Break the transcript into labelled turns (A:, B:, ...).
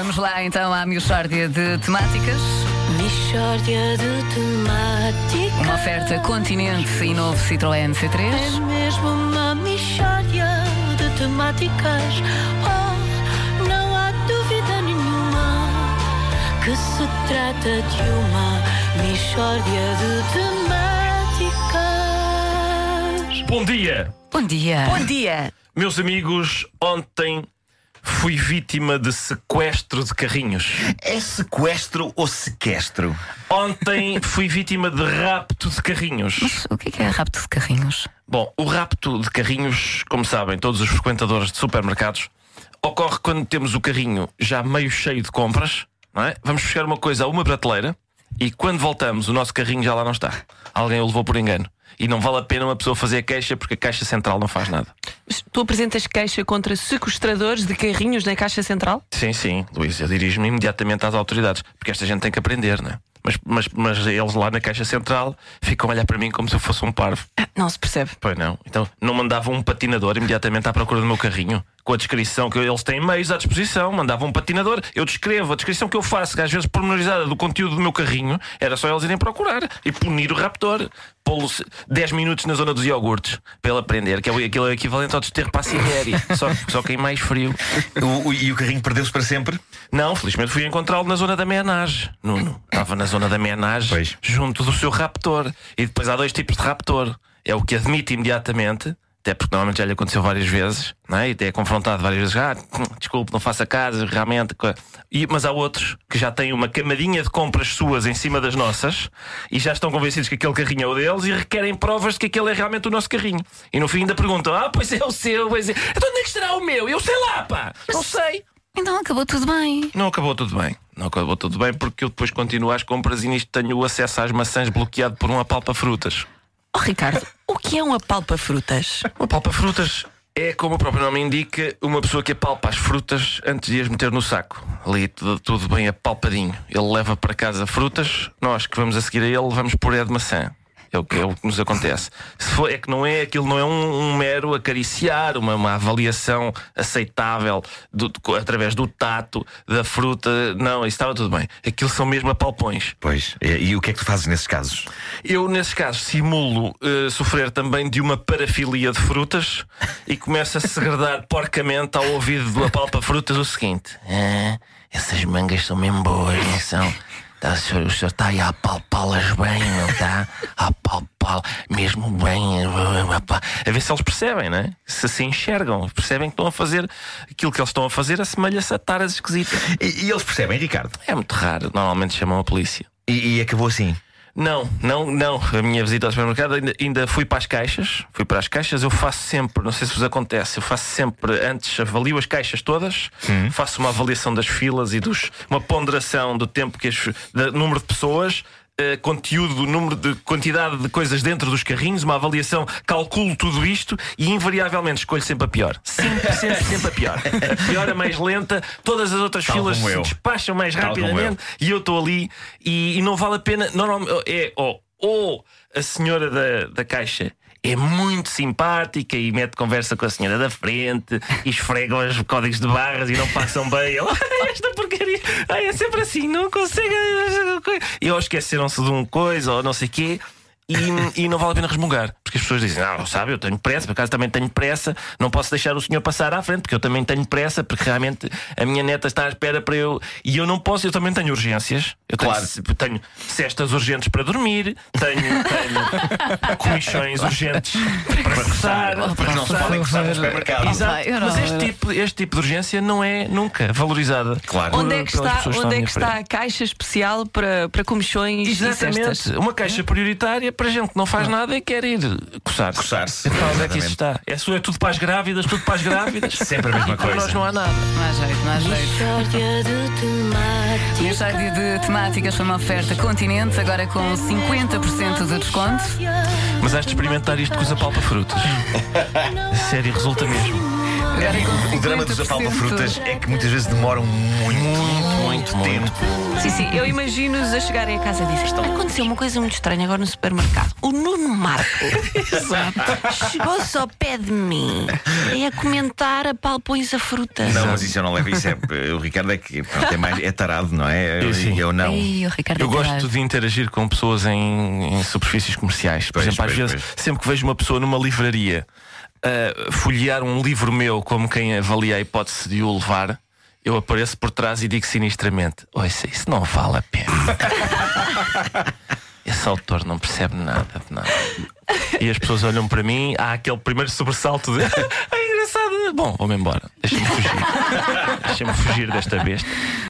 A: Vamos lá então à Michórdia de Temáticas.
B: Mishória de temáticas.
A: Uma oferta Continente e novo Citroën
B: É
A: C3.
B: mesmo uma mishória de temáticas. Oh, não há dúvida nenhuma que se trata de uma mishória de temáticas.
C: Bom dia,
A: Bom dia.
D: Bom dia.
C: meus amigos. Ontem fui vítima de sequestro de carrinhos.
E: É sequestro ou sequestro?
C: Ontem fui vítima de rapto de carrinhos.
A: O que é que é rapto de carrinhos?
C: Bom, o rapto de carrinhos, como sabem, todos os frequentadores de supermercados, ocorre quando temos o carrinho já meio cheio de compras, não é? Vamos buscar uma coisa a uma prateleira e quando voltamos o nosso carrinho já lá não está. Alguém o levou por engano. E não vale a pena uma pessoa fazer queixa porque a caixa central não faz nada.
D: Mas Tu apresentas queixa contra sequestradores de carrinhos na Caixa Central?
C: Sim, sim, Luís, eu dirijo-me imediatamente às autoridades, porque esta gente tem que aprender, não é? Mas, mas, mas eles lá na Caixa Central ficam a olhar para mim como se eu fosse um parvo.
D: Ah, não se percebe.
C: Pois não. Então não mandavam um patinador imediatamente à procura do meu carrinho, com a descrição que eles têm meios à disposição. Mandavam um patinador, eu descrevo a descrição que eu faço, que às vezes pormenorizada do conteúdo do meu carrinho, era só eles irem procurar e punir o raptor. Pô-lo 10 minutos na zona dos iogurtes para ele aprender, que é aquilo é equivalente ao desterro para a Sibéria, só, só que em mais frio.
E: O- o- e o carrinho perdeu-se para sempre?
C: Não, felizmente fui encontrá-lo na zona da menage. Nuno estava na zona da menage, junto do seu raptor. E depois há dois tipos de raptor. É o que admite imediatamente, até porque normalmente já lhe aconteceu várias vezes, não é? e até é confrontado várias vezes. Ah, hum, desculpe, não faça caso, realmente. E, mas há outros que já têm uma camadinha de compras suas em cima das nossas e já estão convencidos que aquele carrinho é o deles e requerem provas de que aquele é realmente o nosso carrinho. E no fim ainda perguntam: Ah, pois é o seu, pois é. Então onde é que estará o meu? Eu sei lá, pá! Não sei.
A: Então acabou tudo bem.
C: Não acabou tudo bem. Não acabou tudo bem porque eu depois continuo às compras e nisto tenho o acesso às maçãs bloqueado por um apalpa-frutas.
D: Oh, Ricardo, o que é um apalpa-frutas?
C: Um apalpa-frutas é, como o próprio nome indica, uma pessoa que apalpa as frutas antes de as meter no saco. Ali tudo, tudo bem apalpadinho. Ele leva para casa frutas, nós que vamos a seguir a ele levamos puré de maçã. É o que, é o que nos acontece. Se for, é que não é aquilo, não é um, um mero acariciar, uma, uma avaliação aceitável do- através do tato da fruta. Não, isso estava tudo bem. Aquilo são mesmo apalpões.
E: Pois. E, e o que é que tu fazes nesses casos?
C: Eu, nesses casos, simulo eh, sofrer também de uma parafilia de frutas e começo a segredar porcamente ao ouvido do apalpa-frutas o seguinte: "Ah, essas mangas são mesmo boas, não são? Tá, o, senhor, está aí a apalpá-las bem, não está? A apalpá mesmo bem. A ver se eles percebem, não é? Se se enxergam, percebem que estão a fazer aquilo que eles estão a fazer, assemelha-se a taras esquisitas.
E: E, e eles percebem, Ricardo?
C: É muito raro, normalmente chamam a polícia.
E: E, e acabou assim.
C: Não, não, não. A minha visita ao supermercado ainda, ainda fui para as caixas. Fui para as caixas. Eu faço sempre, não sei se vos acontece, eu faço sempre, antes avalio as caixas todas, faço uma avaliação das filas e dos, uma ponderação do tempo que as, do número de pessoas. Eh, conteúdo, número de quantidade de coisas dentro dos carrinhos, uma avaliação, calculo tudo isto e invariavelmente escolho sempre a pior. Sempre, sempre, sempre a pior. A pior, a mais lenta, todas as outras
E: Tal
C: filas se
E: eu.
C: despacham mais
E: Tal
C: rapidamente e eu estou ali e, e não vale a pena. Normalmente é ou, ou a senhora da, da caixa. É muito simpática e mete conversa com a senhora da frente e esfregam os códigos de barras e não passam bem. Ela, "Ai, esta porcaria, ai, é sempre assim, não consegue. E ou esqueceram-se de um coisa ou não sei o quê. E, e não vale a pena resmungar, porque as pessoas dizem: Não, sabe, eu tenho pressa, por acaso também tenho pressa, não posso deixar o senhor passar à frente, porque eu também tenho pressa, porque realmente a minha neta está à espera para eu. E eu não posso, eu também tenho urgências. Eu tenho,
E: Claro.
C: tenho cestas urgentes para dormir, tenho, tenho comichões urgentes para coçar.
E: Mas não se podem gostar no supermercado.
C: Exato, mas este tipo, este tipo de urgência não é nunca valorizada.
E: Claro.
D: Onde é que está, onde é que está a caixa especial para, para comichões e cestas?
C: Exatamente, uma caixa prioritária para gente que não faz nada e quer ir coçar.
E: Coçar-se.
C: Então, onde é que isso está? É, é tudo para as grávidas, tudo para as grávidas.
E: Sempre a mesma
C: Para
E: coisa.
C: nós não há nada.
A: Não há jeito, não há jeito.
B: De temáticas.
A: Michórdia de Temáticas foi uma oferta Continente, agora com 50% de desconto.
C: Mas has de experimentar isto com os apalpa-frutas. Sério, resulta mesmo.
E: O drama dos
A: 50%.
E: apalpa-frutas é que muitas vezes demoram muito.
C: Muito, Muito, muito.
B: Sim, sim, eu imagino-os a chegarem a casa e dizer: Aconteceu uma coisa muito estranha agora no supermercado. O Nuno Marco chegou-se ao pé de mim e a comentar a a fruta.
E: Não, mas isso eu não levo. Isso é, o Ricardo é que pronto, é, mais, é tarado, não é? Eu,
C: Sim,
E: eu não.
A: Ei, o Ricardo
C: Eu
A: é
C: gosto de interagir com pessoas em, em superfícies comerciais. Por
E: Pois,
C: exemplo, às
E: pois,
C: vezes,
E: pois.
C: sempre que vejo uma pessoa numa livraria a folhear um livro meu como quem avalia a hipótese de o levar, eu apareço por trás e digo sinistramente: isso não vale a pena. Esse autor não percebe nada de nada. E as pessoas olham para mim, há aquele primeiro sobressalto de. é engraçado. Bom, vou-me embora. Deixa-me fugir. Deixa-me fugir desta besta.